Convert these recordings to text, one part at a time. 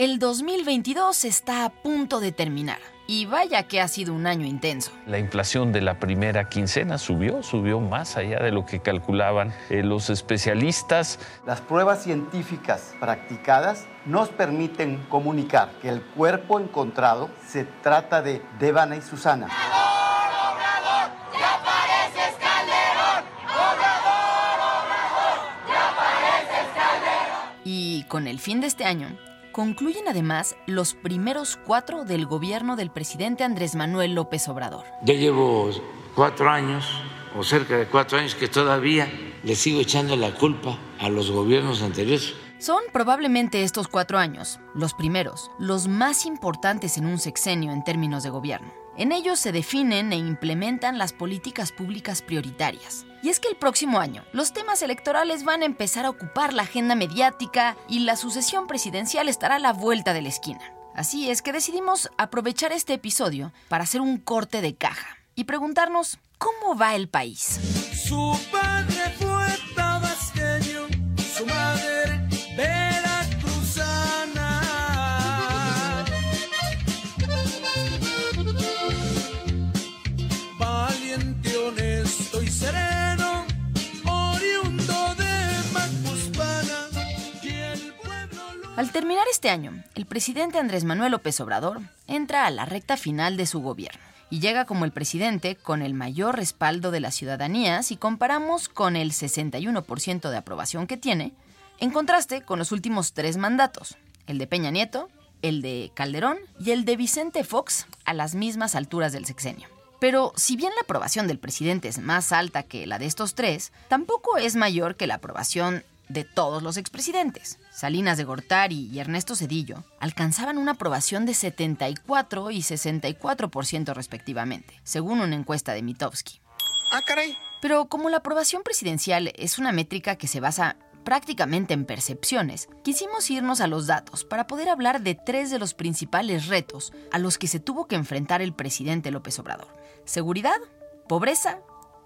El 2022 está a punto de terminar. Y vaya que ha sido un año intenso. La inflación de la primera quincena subió, subió más allá de lo que calculaban eh, los especialistas. Las pruebas científicas practicadas nos permiten comunicar que el cuerpo encontrado se trata de Devana y Susana. Y con el fin de este año, concluyen además los primeros cuatro del gobierno del presidente Andrés Manuel López Obrador. Ya llevo cuatro años, o cerca de cuatro años, que todavía le sigo echando la culpa a los gobiernos anteriores. Son probablemente estos cuatro años, los primeros, los más importantes en un sexenio en términos de gobierno. En ellos se definen e implementan las políticas públicas prioritarias. Y es que el próximo año los temas electorales van a empezar a ocupar la agenda mediática y la sucesión presidencial estará a la vuelta de la esquina. Así es que decidimos aprovechar este episodio para hacer un corte de caja y preguntarnos cómo va el país. Este año, el presidente Andrés Manuel López Obrador entra a la recta final de su gobierno y llega como el presidente con el mayor respaldo de la ciudadanía si comparamos con el 61% de aprobación que tiene, en contraste con los últimos tres mandatos, el de Peña Nieto, el de Calderón y el de Vicente Fox a las mismas alturas del sexenio. Pero si bien la aprobación del presidente es más alta que la de estos tres, tampoco es mayor que la aprobación de todos los expresidentes. Salinas de Gortari y Ernesto Cedillo alcanzaban una aprobación de 74 y 64% respectivamente, según una encuesta de Mitofsky. Ah, caray. Pero como la aprobación presidencial es una métrica que se basa prácticamente en percepciones, quisimos irnos a los datos para poder hablar de tres de los principales retos a los que se tuvo que enfrentar el presidente López Obrador. Seguridad, pobreza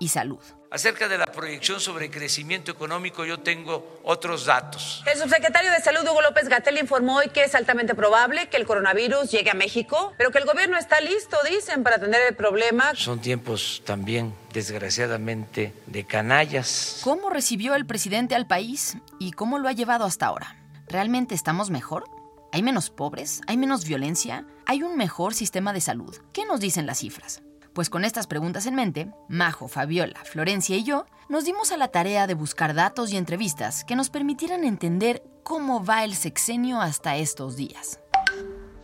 y salud. Acerca de la proyección sobre crecimiento económico, yo tengo otros datos. El subsecretario de Salud, Hugo López Gatel, informó hoy que es altamente probable que el coronavirus llegue a México, pero que el gobierno está listo, dicen, para atender el problema. Son tiempos también, desgraciadamente, de canallas. ¿Cómo recibió el presidente al país y cómo lo ha llevado hasta ahora? ¿Realmente estamos mejor? ¿Hay menos pobres? ¿Hay menos violencia? ¿Hay un mejor sistema de salud? ¿Qué nos dicen las cifras? Pues con estas preguntas en mente, Majo, Fabiola, Florencia y yo nos dimos a la tarea de buscar datos y entrevistas que nos permitieran entender cómo va el sexenio hasta estos días.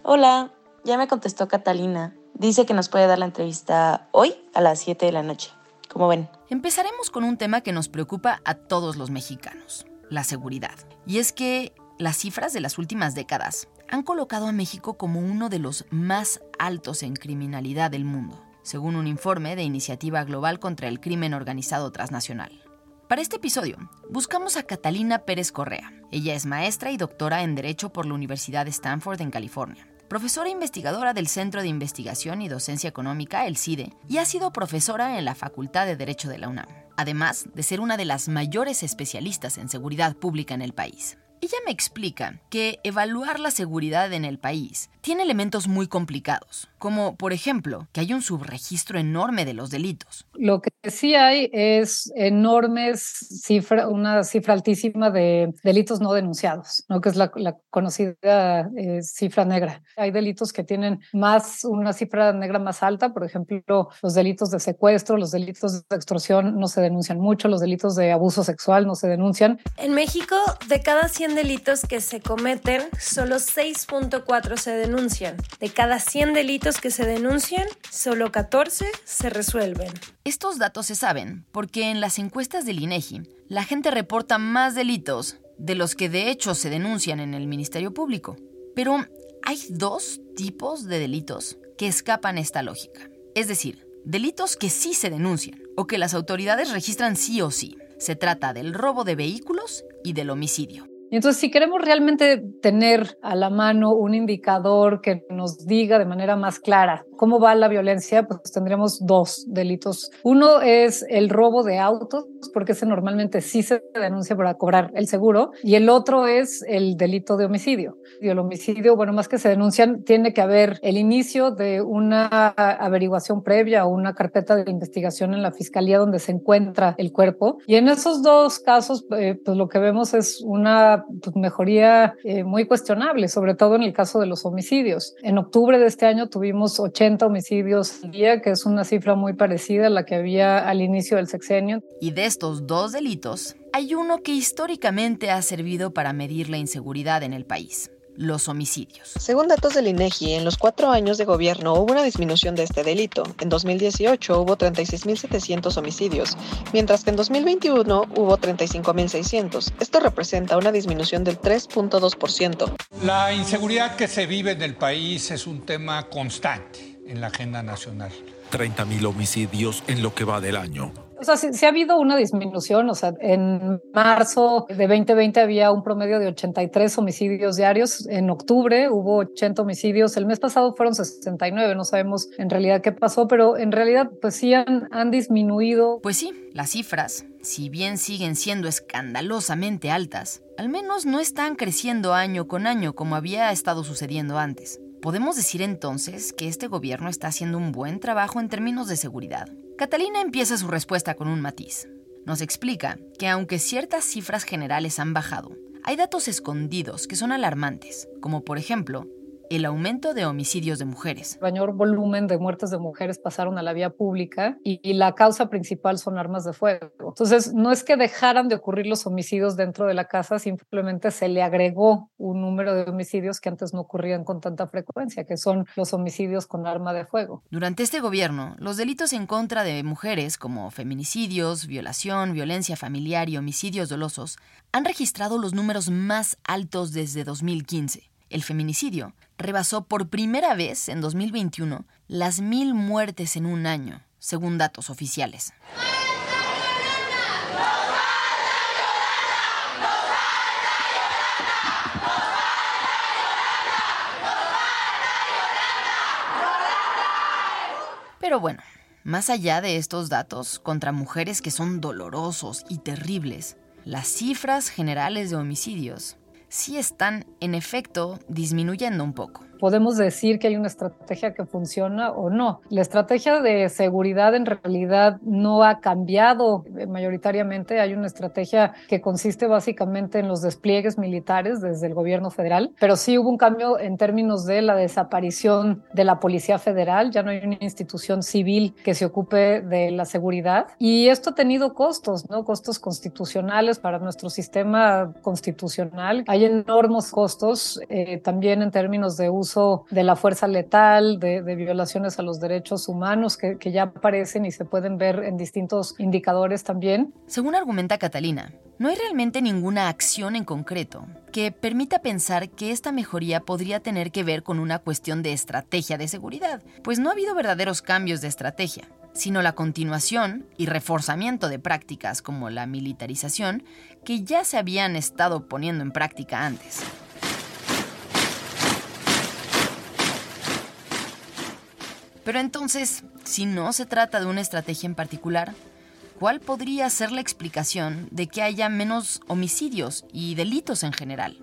Hola, ya me contestó Catalina. Dice que nos puede dar la entrevista hoy a las 7 de la noche. ¿Cómo ven? Empezaremos con un tema que nos preocupa a todos los mexicanos, la seguridad. Y es que las cifras de las últimas décadas han colocado a México como uno de los más altos en criminalidad del mundo, según un informe de Iniciativa Global contra el Crimen Organizado Transnacional. Para este episodio, buscamos a Catalina Pérez Correa. Ella es maestra y doctora en Derecho por la Universidad de Stanford en California profesora investigadora del Centro de Investigación y Docencia Económica, el CIDE, y ha sido profesora en la Facultad de Derecho de la UNAM, además de ser una de las mayores especialistas en seguridad pública en el país. Ella me explica que evaluar la seguridad en el país tiene elementos muy complicados, como por ejemplo que hay un subregistro enorme de los delitos. Lo que sí hay es enormes cifra, una cifra altísima de delitos no denunciados, ¿no? que es la, la conocida eh, cifra negra. Hay delitos que tienen más una cifra negra más alta, por ejemplo, los delitos de secuestro, los delitos de extorsión no se denuncian mucho, los delitos de abuso sexual no se denuncian. En México, de cada 100 delitos que se cometen, solo 6.4 se denuncian. De cada 100 delitos que se denuncian, solo 14 se resuelven. Estos datos se saben porque en las encuestas del INEGI, la gente reporta más delitos de los que de hecho se denuncian en el Ministerio Público. Pero hay dos tipos de delitos que escapan esta lógica. Es decir, delitos que sí se denuncian o que las autoridades registran sí o sí. Se trata del robo de vehículos y del homicidio. Y entonces, si queremos realmente tener a la mano un indicador que nos diga de manera más clara cómo va la violencia, pues tendremos dos delitos. Uno es el robo de autos, porque ese normalmente sí se denuncia para cobrar el seguro, y el otro es el delito de homicidio. Y el homicidio, bueno, más que se denuncian, tiene que haber el inicio de una averiguación previa o una carpeta de investigación en la fiscalía donde se encuentra el cuerpo. Y en esos dos casos, eh, pues lo que vemos es una pues, mejoría eh, muy cuestionable, sobre todo en el caso de los homicidios. En octubre de este año tuvimos 80 homicidios al día, que es una cifra muy parecida a la que había al inicio del sexenio. Y de estos dos delitos, hay uno que históricamente ha servido para medir la inseguridad en el país los homicidios. Según datos del INEGI, en los cuatro años de gobierno hubo una disminución de este delito. En 2018 hubo 36.700 homicidios, mientras que en 2021 hubo 35.600. Esto representa una disminución del 3.2%. La inseguridad que se vive en el país es un tema constante en la agenda nacional. 30.000 homicidios en lo que va del año. O sea, sí, sí, ha habido una disminución. O sea, en marzo de 2020 había un promedio de 83 homicidios diarios. En octubre hubo 80 homicidios. El mes pasado fueron 69. No sabemos en realidad qué pasó, pero en realidad, pues sí han, han disminuido. Pues sí, las cifras, si bien siguen siendo escandalosamente altas, al menos no están creciendo año con año como había estado sucediendo antes. ¿Podemos decir entonces que este gobierno está haciendo un buen trabajo en términos de seguridad? Catalina empieza su respuesta con un matiz. Nos explica que aunque ciertas cifras generales han bajado, hay datos escondidos que son alarmantes, como por ejemplo el aumento de homicidios de mujeres. Mayor volumen de muertes de mujeres pasaron a la vía pública y, y, la causa principal son armas de fuego. Entonces, no es que dejaran de ocurrir los homicidios dentro de la casa, simplemente se le agregó un número de homicidios que antes no ocurrían con tanta frecuencia, que son los homicidios con arma de fuego. Durante este gobierno, los delitos en contra de mujeres como feminicidios, violación, violencia familiar y homicidios dolosos han registrado los números más altos desde 2015 el feminicidio, rebasó por primera vez en 2021 las mil muertes en un año, según datos oficiales. Pero bueno, más allá de estos datos contra mujeres que son dolorosos y terribles, las cifras generales de homicidios sí están, en efecto, disminuyendo un poco podemos decir que hay una estrategia que funciona o no. La estrategia de seguridad en realidad no ha cambiado mayoritariamente. Hay una estrategia que consiste básicamente en los despliegues militares desde el gobierno federal, pero sí hubo un cambio en términos de la desaparición de la Policía Federal. Ya no hay una institución civil que se ocupe de la seguridad. Y esto ha tenido costos, ¿no? Costos constitucionales para nuestro sistema constitucional. Hay enormes costos eh, también en términos de uso uso de la fuerza letal, de, violaciones a los derechos humanos que, que ya aparecen y se pueden ver en distintos indicadores también. Según argumenta Catalina, no hay realmente ninguna acción en concreto que permita pensar que esta mejoría podría tener que ver con una cuestión de estrategia de seguridad, pues no ha habido verdaderos cambios de estrategia sino la continuación y reforzamiento de prácticas como la militarización que ya se habían estado poniendo en práctica antes. Pero entonces, si no se trata de una estrategia en particular, ¿cuál podría ser la explicación de que haya menos homicidios y delitos en general?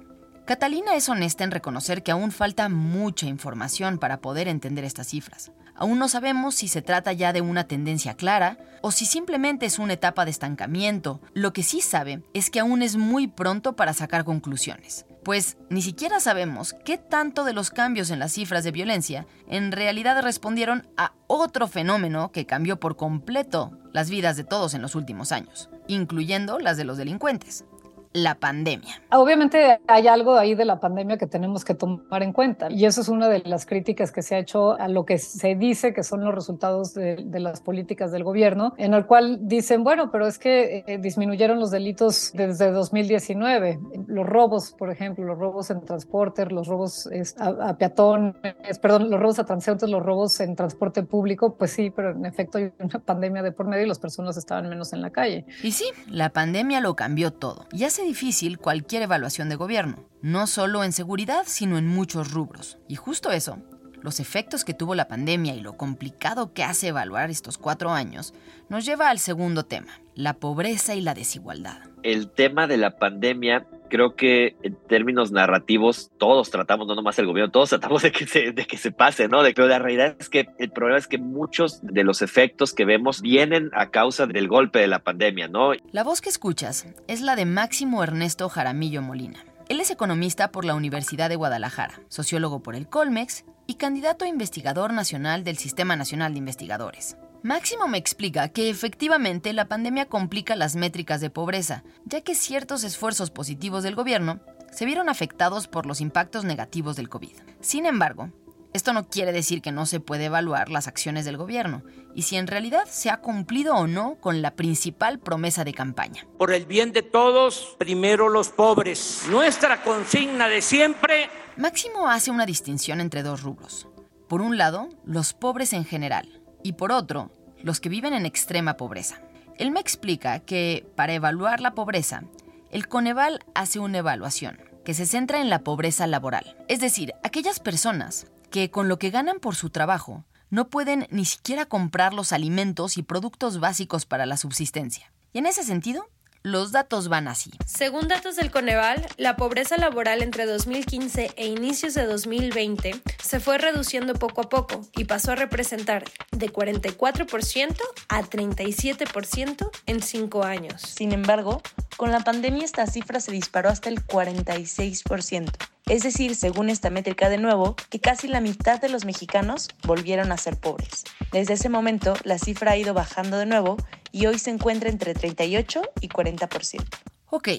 Catalina es honesta en reconocer que aún falta mucha información para poder entender estas cifras. Aún no sabemos si se trata ya de una tendencia clara o si simplemente es una etapa de estancamiento. Lo que sí sabe es que aún es muy pronto para sacar conclusiones, pues ni siquiera sabemos qué tanto de los cambios en las cifras de violencia en realidad respondieron a otro fenómeno que cambió por completo las vidas de todos en los últimos años, incluyendo las de los delincuentes la pandemia. Obviamente hay algo ahí de la pandemia que tenemos que tomar en cuenta y eso es una de las críticas que se ha hecho a lo que se dice que son los resultados de, las políticas del gobierno, en el cual dicen, bueno, pero es que eh, disminuyeron los delitos desde 2019. Los robos, por ejemplo, los robos en transporte, los robos a, a peatones, perdón, los robos a transeúntes, los robos en transporte público, pues sí, pero en efecto hay una pandemia de por medio y las personas estaban menos en la calle. Y sí, la pandemia lo cambió todo. Ya difícil cualquier evaluación de gobierno, no solo en seguridad, sino en muchos rubros. Y justo eso, los efectos que tuvo la pandemia y lo complicado que hace evaluar estos cuatro años, nos lleva al segundo tema, la pobreza y la desigualdad. El tema de la pandemia creo que en términos narrativos todos tratamos, no nomás el gobierno, todos tratamos de que se, de que se pase, ¿no? pero la realidad es que el problema es que muchos de los efectos que vemos vienen a causa del golpe de la pandemia, ¿no? La voz que escuchas es la de Máximo Ernesto Jaramillo Molina. Él es economista por la Universidad de Guadalajara, sociólogo por el Colmex y candidato a investigador nacional del Sistema Nacional de Investigadores. Máximo me explica que efectivamente la pandemia complica las métricas de pobreza, ya que ciertos esfuerzos positivos del gobierno se vieron afectados por los impactos negativos del COVID. Sin embargo, esto no quiere decir que no se puede evaluar las acciones del gobierno y si en realidad se ha cumplido o no con la principal promesa de campaña. Por el bien de todos, primero los pobres. Nuestra consigna de siempre. Máximo hace una distinción entre dos rubros. Por un lado, los pobres en general, y por otro, los que viven en extrema pobreza. Él me explica que para evaluar la pobreza, el Coneval hace una evaluación que se centra en la pobreza laboral, es decir, aquellas personas que con lo que ganan por su trabajo no pueden ni siquiera comprar los alimentos y productos básicos para la subsistencia. Y en ese sentido, los datos van así. Según datos del Coneval, la pobreza laboral entre 2015 e inicios de 2020 se fue reduciendo poco a poco y pasó a representar de 44% a 37% en cinco años. Sin embargo, con la pandemia esta cifra se disparó hasta el 46%. Es decir, según esta métrica de nuevo, que casi la mitad de los mexicanos volvieron a ser pobres. Desde ese momento, la cifra ha ido bajando de nuevo y hoy se encuentra entre 38 y 40%. Ok,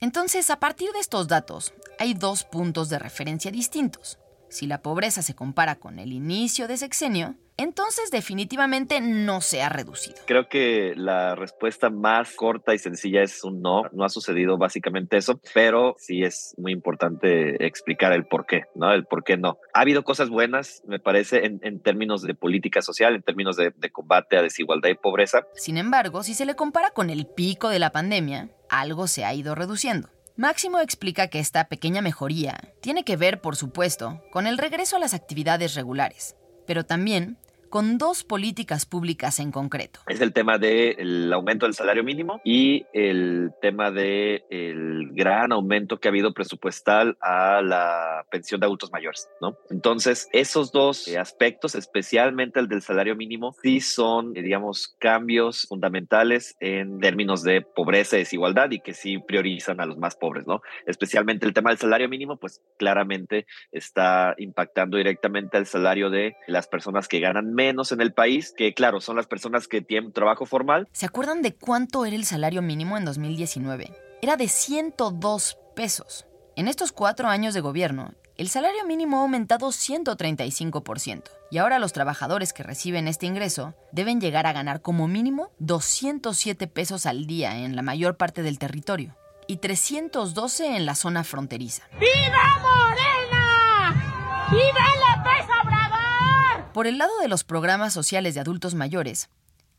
entonces a partir de estos datos, hay dos puntos de referencia distintos. Si la pobreza se compara con el inicio de sexenio, entonces definitivamente no se ha reducido. Creo que la respuesta más corta y sencilla es un no. No ha sucedido básicamente eso, pero sí es muy importante explicar el por qué, ¿no? El por qué no. Ha habido cosas buenas, me parece, en, términos de política social, en términos de, de combate a desigualdad y pobreza. Sin embargo, si se le compara con el pico de la pandemia, algo se ha ido reduciendo. Máximo explica que esta pequeña mejoría tiene que ver, por supuesto, con el regreso a las actividades regulares, pero también con dos políticas públicas en concreto. Es el tema del aumento del salario mínimo y el tema del el gran aumento que ha habido presupuestal a la pensión de adultos mayores, ¿no? Entonces, esos dos aspectos, especialmente el del salario mínimo, sí son, digamos, cambios fundamentales en términos de pobreza y desigualdad y que sí priorizan a los más pobres, ¿no? Especialmente el tema del salario mínimo, pues claramente está impactando directamente al salario de las personas que ganan en el país, que claro, son las personas que tienen trabajo formal. ¿Se acuerdan de cuánto era el salario mínimo en 2019? Era de 102 pesos. En estos cuatro años de gobierno, el salario mínimo ha aumentado 135%. Y ahora los trabajadores que reciben este ingreso deben llegar a ganar como mínimo 207 pesos al día en la mayor parte del territorio y 312 en la zona fronteriza. ¡Viva Morena! ¡Viva López Obrador! Por el lado de los programas sociales de adultos mayores,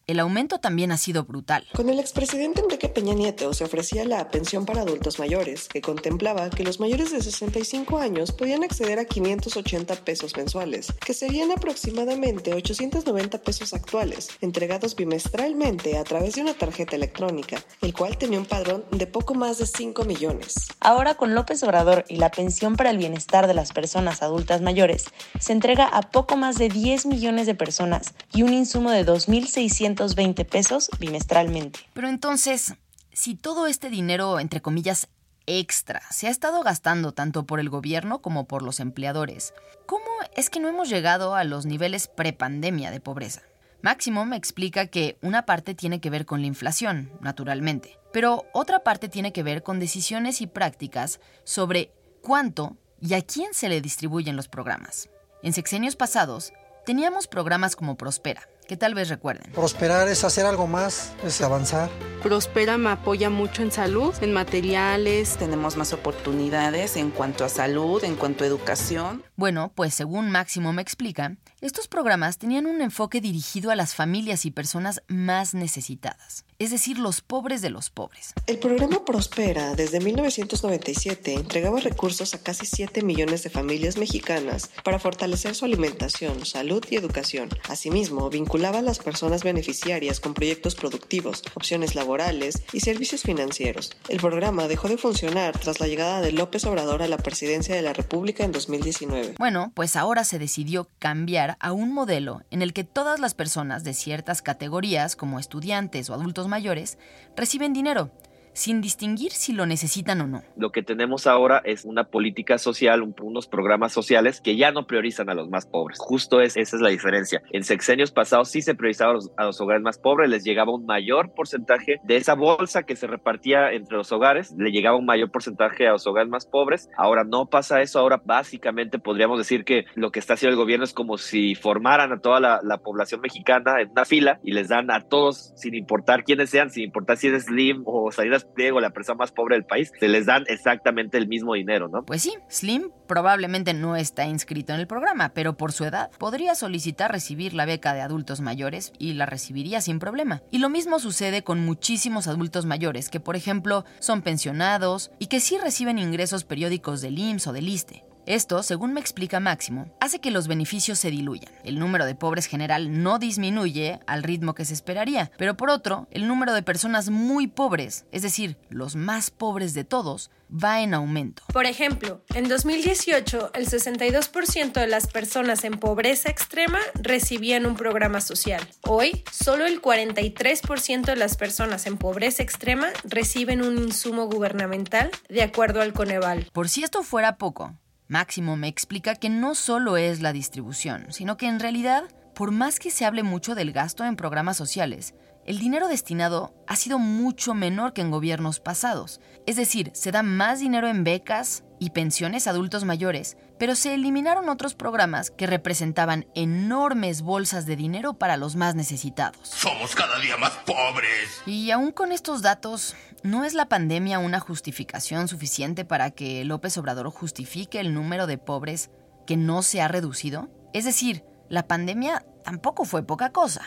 el aumento también ha sido brutal. Con el expresidente Enrique Peña Nieto se ofrecía la pensión para adultos mayores, que contemplaba que los mayores de 65 años podían acceder a 580 pesos mensuales, que serían aproximadamente 890 pesos actuales, entregados bimestralmente a través de una tarjeta electrónica, el cual tenía un padrón de poco más de 5 millones. Ahora con López Obrador y la pensión para el bienestar de las personas adultas mayores, se entrega a poco más de 10 millones de personas y un insumo de 2.600 220 pesos bimestralmente. Pero entonces, si todo este dinero, entre comillas, extra se ha estado gastando tanto por el gobierno como por los empleadores, ¿cómo es que no hemos llegado a los niveles prepandemia de pobreza? Máximo me explica que una parte tiene que ver con la inflación, naturalmente, pero otra parte tiene que ver con decisiones y prácticas sobre cuánto y a quién se le distribuyen los programas. En sexenios pasados, teníamos programas como Prospera, que tal vez recuerden. Prosperar es hacer algo más, es avanzar. Prospera me apoya mucho en salud, en materiales. Tenemos más oportunidades en cuanto a salud, en cuanto a educación. Bueno, pues según Máximo me explica, estos programas tenían un enfoque dirigido a las familias y personas más necesitadas, es decir, los pobres de los pobres. El programa Prospera desde 1997 entregaba recursos a casi 7 millones de familias mexicanas para fortalecer su alimentación, salud y educación. Asimismo, vinculaba a las personas beneficiarias con proyectos productivos, opciones laborales y servicios financieros. El programa dejó de funcionar tras la llegada de López Obrador a la presidencia de la República en 2019. Bueno, pues ahora se decidió cambiar a un modelo en el que todas las personas de ciertas categorías, como estudiantes o adultos mayores, reciben dinero sin distinguir si lo necesitan o no. Lo que tenemos ahora es una política social, unos programas sociales que ya no priorizan a los más pobres. Justo es, esa es la diferencia. En sexenios pasados sí se priorizaba a los, a los, hogares más pobres, les llegaba un mayor porcentaje de esa bolsa que se repartía entre los hogares, le llegaba un mayor porcentaje a los hogares más pobres. Ahora no pasa eso, ahora básicamente podríamos decir que lo que está haciendo el gobierno es como si formaran a toda la, la población mexicana en una fila y les dan a todos, sin importar quiénes sean, sin importar si es Slim o Salinas Pliego, la persona más pobre del país, se les dan exactamente el mismo dinero, ¿no? Pues sí, Slim probablemente no está inscrito en el programa, pero por su edad podría solicitar recibir la beca de adultos mayores y la recibiría sin problema. Y lo mismo sucede con muchísimos adultos mayores que, por ejemplo, son pensionados y que sí reciben ingresos periódicos del IMSS o del ISTE. Esto, según me explica Máximo, hace que los beneficios se diluyan. El número de pobres general no disminuye al ritmo que se esperaría, pero por otro, el número de personas muy pobres, es decir, los más pobres de todos, va en aumento. Por ejemplo, en 2018, el 62% de las personas en pobreza extrema recibían un programa social. Hoy, solo el 43% de las personas en pobreza extrema reciben un insumo gubernamental, de acuerdo al Coneval. Por si esto fuera poco, Máximo me explica que no solo es la distribución, sino que en realidad, por más que se hable mucho del gasto en programas sociales, el dinero destinado ha sido mucho menor que en gobiernos pasados. Es decir, se da más dinero en becas y pensiones a adultos mayores, pero se eliminaron otros programas que representaban enormes bolsas de dinero para los más necesitados. Somos cada día más pobres. Y aún con estos datos, ¿no es la pandemia una justificación suficiente para que López Obrador justifique el número de pobres que no se ha reducido? Es decir, la pandemia tampoco fue poca cosa.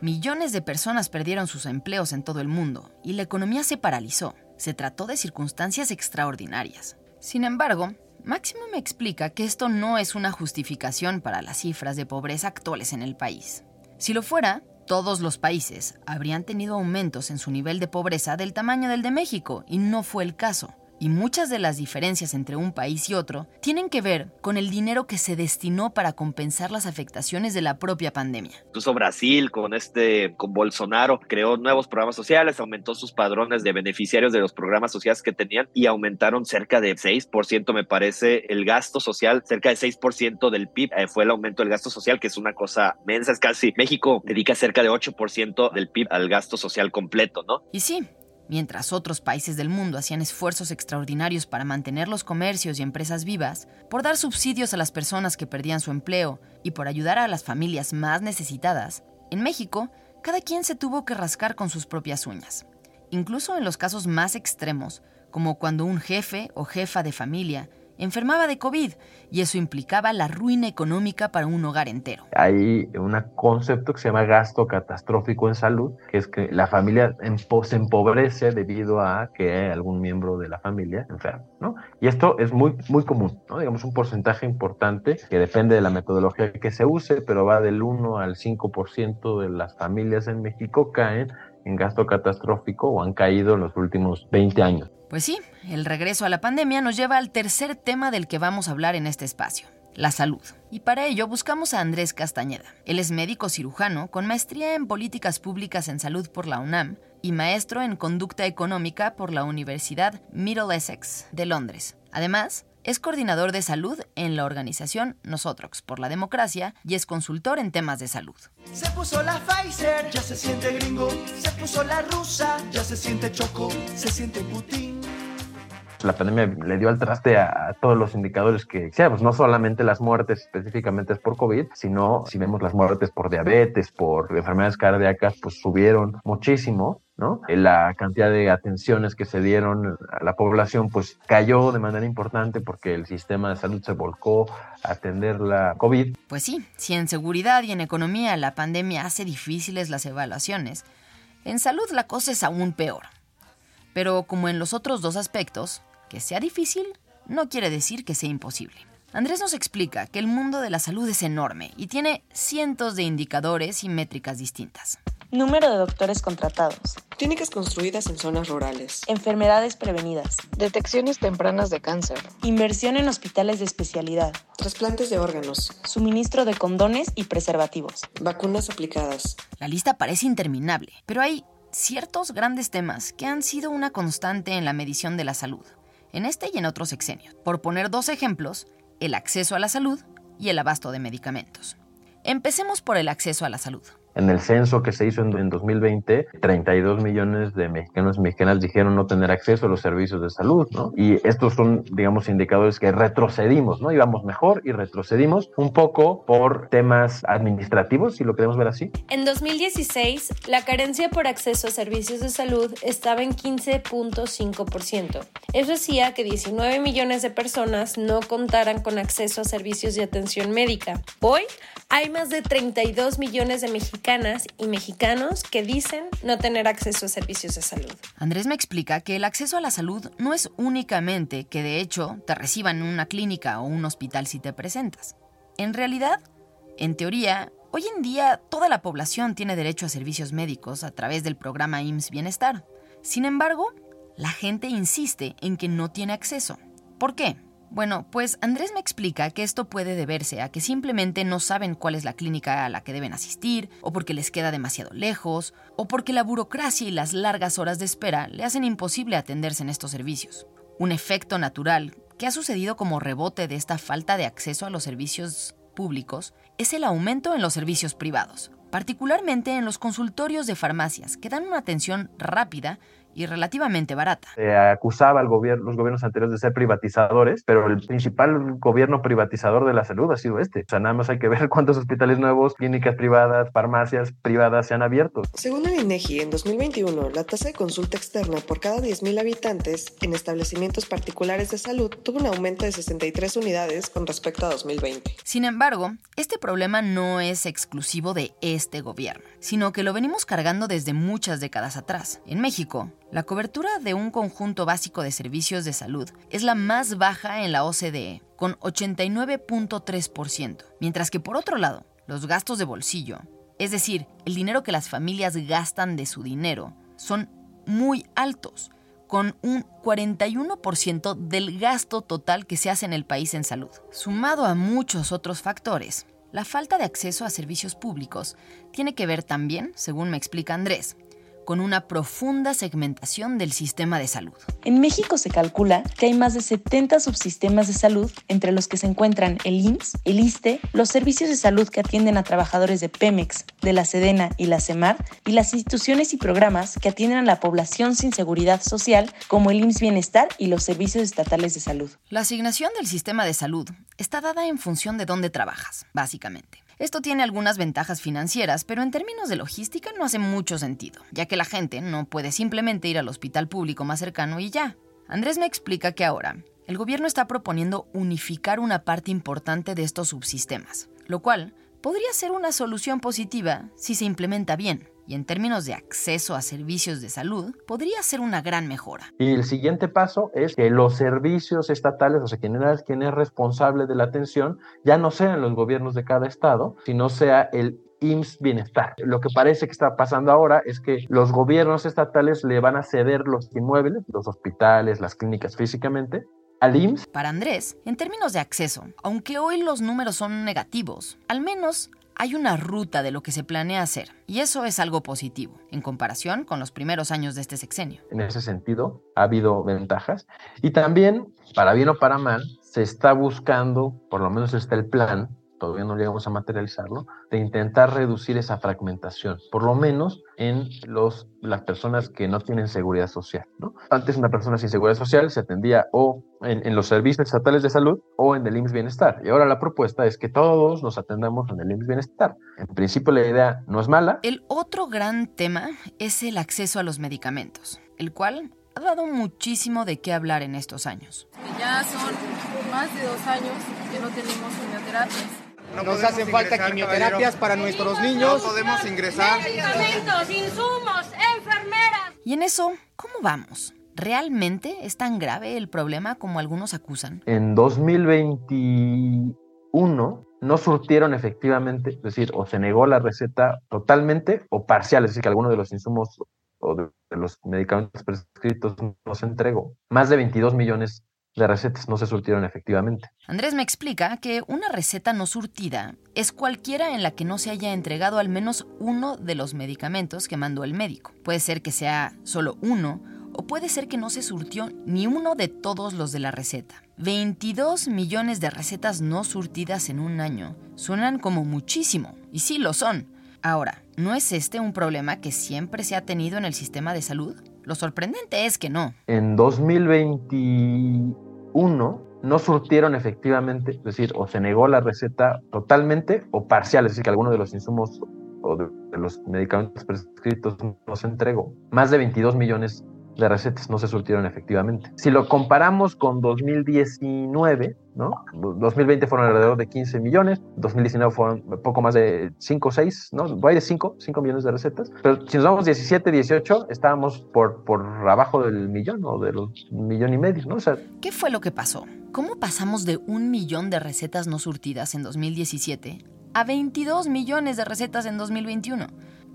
Millones de personas perdieron sus empleos en todo el mundo y la economía se paralizó. Se trató de circunstancias extraordinarias. Sin embargo, Máximo me explica que esto no es una justificación para las cifras de pobreza actuales en el país. Si lo fuera, todos los países habrían tenido aumentos en su nivel de pobreza del tamaño del de México, y no fue el caso. Y muchas de las diferencias entre un país y otro tienen que ver con el dinero que se destinó para compensar las afectaciones de la propia pandemia. Incluso Brasil con este con Bolsonaro creó nuevos programas sociales, aumentó sus padrones de beneficiarios de los programas sociales que tenían y aumentaron cerca de 6% me parece el gasto social, cerca de 6% del PIB eh, fue el aumento del gasto social que es una cosa mensa, es casi México dedica cerca de 8% del PIB al gasto social completo, ¿no? Y sí, Mientras otros países del mundo hacían esfuerzos extraordinarios para mantener los comercios y empresas vivas, por dar subsidios a las personas que perdían su empleo y por ayudar a las familias más necesitadas, en México, cada quien se tuvo que rascar con sus propias uñas. Incluso en los casos más extremos, como cuando un jefe o jefa de familia enfermaba de COVID y eso implicaba la ruina económica para un hogar entero. Hay un concepto que se llama gasto catastrófico en salud, que es que la familia se empobrece debido a que algún miembro de la familia enferma, ¿no? Y esto es muy, muy común, ¿no? Digamos un porcentaje importante que depende de la metodología que se use, pero va del 1 al 5% de las familias en México caen en gasto catastrófico o han caído en los últimos 20 años. Pues sí, el regreso a la pandemia nos lleva al tercer tema del que vamos a hablar en este espacio, la salud. Y para ello buscamos a Andrés Castañeda. Él es médico cirujano con maestría en políticas públicas en salud por la UNAM y maestro en conducta económica por la Universidad Middle Essex de Londres. Además, es coordinador de salud en la organización Nosotros por la Democracia y es consultor en temas de salud. Se puso la Pfizer, ya se siente gringo. Se puso la rusa, ya se siente choco. Se siente Putin. La pandemia le dio al traste a, todos los indicadores que pues no solamente las muertes específicamente es por COVID, sino si vemos las muertes por diabetes, por enfermedades cardíacas, pues subieron muchísimo. ¿no? La cantidad de atenciones que se dieron a la población pues cayó de manera importante porque el sistema de salud se volcó a atender la COVID. Pues sí, si en seguridad y en economía la pandemia hace difíciles las evaluaciones, en salud la cosa es aún peor. Pero como en los otros dos aspectos, que sea difícil no quiere decir que sea imposible. Andrés nos explica que el mundo de la salud es enorme y tiene cientos de indicadores y métricas distintas. Número de doctores contratados. Clínicas construidas en zonas rurales. Enfermedades prevenidas. Detecciones tempranas de cáncer. Inversión en hospitales de especialidad. Trasplantes de órganos. Suministro de condones y preservativos. Vacunas aplicadas. La lista parece interminable, pero hay ciertos grandes temas que han sido una constante en la medición de la salud, en este y en otros sexenios. Por poner dos ejemplos, el acceso a la salud y el abasto de medicamentos. Empecemos por el acceso a la salud. En el censo que se hizo en, en 2020, 32 millones de mexicanos y mexicanas dijeron no tener acceso a los servicios de salud, ¿no? Y estos son, digamos, indicadores que retrocedimos, ¿no? Íbamos mejor y retrocedimos un poco por temas administrativos, si lo queremos ver así. En 2016, la carencia por acceso a servicios de salud estaba en 15.5%. Eso hacía que 19 millones de personas no contaran con acceso a servicios de atención médica. Hoy hay más de 32 millones de y mexicanos que dicen no tener acceso a servicios de salud. Andrés me explica que el acceso a la salud no es únicamente que de hecho te reciban en una clínica o un hospital si te presentas. En realidad, en teoría, hoy en día toda la población tiene derecho a servicios médicos a través del programa IMSS Bienestar. Sin embargo, la gente insiste en que no tiene acceso. ¿Por qué? Bueno, pues Andrés me explica que esto puede deberse a que simplemente no saben cuál es la clínica a la que deben asistir, o porque les queda demasiado lejos, o porque la burocracia y las largas horas de espera le hacen imposible atenderse en estos servicios. Un efecto natural que ha sucedido como rebote de esta falta de acceso a los servicios públicos es el aumento en los servicios privados, particularmente en los consultorios de farmacias, que dan una atención rápida y relativamente barata. Se acusaba al gobierno, los gobiernos anteriores de ser privatizadores, pero el principal gobierno privatizador de la salud ha sido este. O sea, nada más hay que ver cuántos hospitales nuevos, clínicas privadas, farmacias privadas se han abierto. Según el INEGI, en 2021, la tasa de consulta externa por cada 10.000 habitantes en establecimientos particulares de salud tuvo un aumento de 63 unidades con respecto a 2020. Sin embargo, este problema no es exclusivo de este gobierno, sino que lo venimos cargando desde muchas décadas atrás. En México, la cobertura de un conjunto básico de servicios de salud es la más baja en la OCDE, con 89.3%, mientras que por otro lado, los gastos de bolsillo, es decir, el dinero que las familias gastan de su dinero, son muy altos, con un 41% del gasto total que se hace en el país en salud. Sumado a muchos otros factores, la falta de acceso a servicios públicos tiene que ver también, según me explica Andrés, con una profunda segmentación del sistema de salud. En México se calcula que hay más de 70 subsistemas de salud, entre los que se encuentran el IMSS, el ISTE, los servicios de salud que atienden a trabajadores de Pemex, de la Sedena y la CEMAR, y las instituciones y programas que atienden a la población sin seguridad social, como el IMSS Bienestar y los servicios estatales de salud. La asignación del sistema de salud está dada en función de dónde trabajas, básicamente. Esto tiene algunas ventajas financieras, pero en términos de logística no hace mucho sentido, ya que la gente no puede simplemente ir al hospital público más cercano y ya. Andrés me explica que ahora el gobierno está proponiendo unificar una parte importante de estos subsistemas, lo cual podría ser una solución positiva si se implementa bien y en términos de acceso a servicios de salud, podría ser una gran mejora. Y el siguiente paso es que los servicios estatales, o sea, quien es, quien es responsable de la atención, ya no sean los gobiernos de cada estado, sino sea el IMSS Bienestar. Lo que parece que está pasando ahora es que los gobiernos estatales le van a ceder los inmuebles, los hospitales, las clínicas físicamente, al IMSS. Para Andrés, en términos de acceso, aunque hoy los números son negativos, al menos hay una ruta de lo que se planea hacer, y eso es algo positivo, en comparación con los primeros años de este sexenio. En ese sentido, ha habido ventajas. Y también, para bien o para mal, se está buscando, por lo menos está el plan, todavía no llegamos a materializarlo, de intentar reducir esa fragmentación, por lo menos en los, las personas que no tienen seguridad social. ¿no? Antes una persona sin seguridad social se atendía o en, en, los servicios estatales de salud o en el IMSS Bienestar. Y ahora la propuesta es que todos nos atendamos en el IMSS Bienestar. En principio la idea no es mala. El otro gran tema es el acceso a los medicamentos, el cual ha dado muchísimo de qué hablar en estos años. Ya son más de dos años que no tenemos quimioterapias. No Nos hacen falta quimioterapias para nuestros niños. No podemos ingresar. Medicamentos, insumos, enfermeras. Y en eso, ¿cómo vamos? ¿Realmente es tan grave el problema como algunos acusan? En 2021 no surtieron efectivamente, es decir, o se negó la receta totalmente o parcial, es decir, que alguno de los insumos o de los medicamentos prescritos no se entregó. Más de 22 millones de recetas no se surtieron efectivamente. Andrés me explica que una receta no surtida es cualquiera en la que no se haya entregado al menos uno de los medicamentos que mandó el médico. Puede ser que sea solo uno o puede ser que no se surtió ni uno de todos los de la receta. 22 millones de recetas no surtidas en un año suenan como muchísimo, y sí lo son. Ahora, ¿no es este un problema que siempre se ha tenido en el sistema de salud? Lo sorprendente es que no. En 2021 no surtieron efectivamente, es decir, o se negó la receta totalmente o parcial, es decir, que alguno de los insumos o de, de los medicamentos prescritos no se entregó. Más de 22 millones de recetas no se surtieron efectivamente. Si lo comparamos con 2019, ¿no? 2020 fueron alrededor de 15 millones, 2019 fueron poco más de 5 o 6, ¿no? Hay de 5, 5 millones de recetas, pero si nos vamos 17, 18, estábamos por, por abajo del millón o de los millón y medio, ¿no? O sea, ¿Qué fue lo que pasó? ¿Cómo pasamos de un millón de recetas no surtidas en 2017 a 22 millones de recetas en 2021?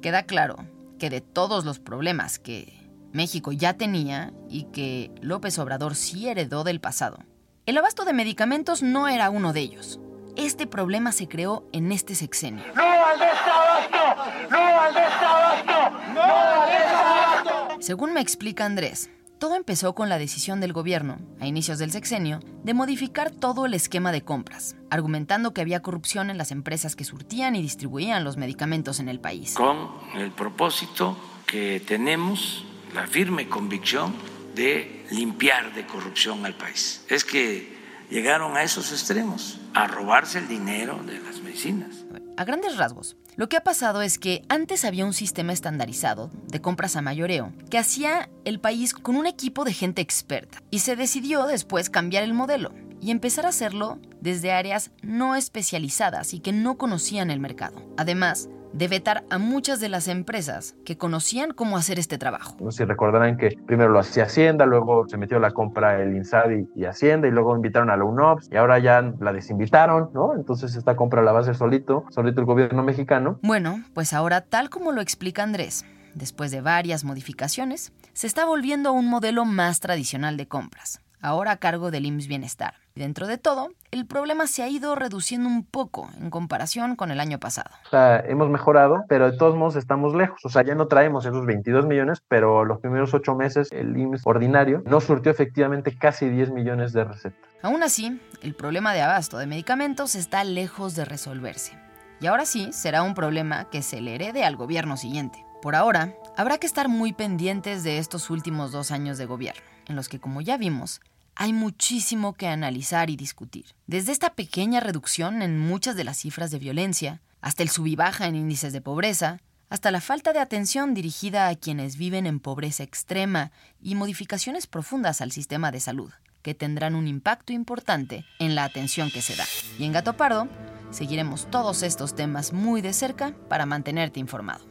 Queda claro que de todos los problemas que México ya tenía y que López Obrador sí heredó del pasado. El abasto de medicamentos no era uno de ellos. Este problema se creó en este sexenio. ¡No al desabasto! ¡No al desabasto! ¡No al desabasto! Según me explica Andrés, todo empezó con la decisión del gobierno, a inicios del sexenio, de modificar todo el esquema de compras, argumentando que había corrupción en las empresas que surtían y distribuían los medicamentos en el país. Con el propósito que tenemos la firme convicción de limpiar de corrupción al país. Es que llegaron a esos extremos, a robarse el dinero de las medicinas. A grandes rasgos, lo que ha pasado es que antes había un sistema estandarizado de compras a mayoreo que hacía el país con un equipo de gente experta y se decidió después cambiar el modelo y empezar a hacerlo desde áreas no especializadas y que no conocían el mercado. Además, de vetar a muchas de las empresas que conocían cómo hacer este trabajo. No sé si recordarán que primero lo hacía Hacienda, luego se metió la compra el INSAD y, y Hacienda, y luego invitaron a la UNOPS, y ahora ya la desinvitaron, ¿no? Entonces esta compra la va a hacer solito, solito el gobierno mexicano. Bueno, pues ahora, tal como lo explica Andrés, después de varias modificaciones, se está volviendo a un modelo más tradicional de compras, ahora a cargo del IMSS Bienestar. Dentro de todo, el problema se ha ido reduciendo un poco en comparación con el año pasado. O sea, hemos mejorado, pero de todos modos estamos lejos. O sea, ya no traemos esos 22 millones, pero los primeros ocho meses el IMSS ordinario no surtió efectivamente casi 10 millones de recetas. Aún así, el problema de abasto de medicamentos está lejos de resolverse. Y ahora sí, será un problema que se le herede al gobierno siguiente. Por ahora, habrá que estar muy pendientes de estos últimos dos años de gobierno, en los que, como ya vimos, hay muchísimo que analizar y discutir. Desde esta pequeña reducción en muchas de las cifras de violencia, hasta el sub y baja en índices de pobreza, hasta la falta de atención dirigida a quienes viven en pobreza extrema y modificaciones profundas al sistema de salud, que tendrán un impacto importante en la atención que se da. Y en Gato Pardo, seguiremos todos estos temas muy de cerca para mantenerte informado.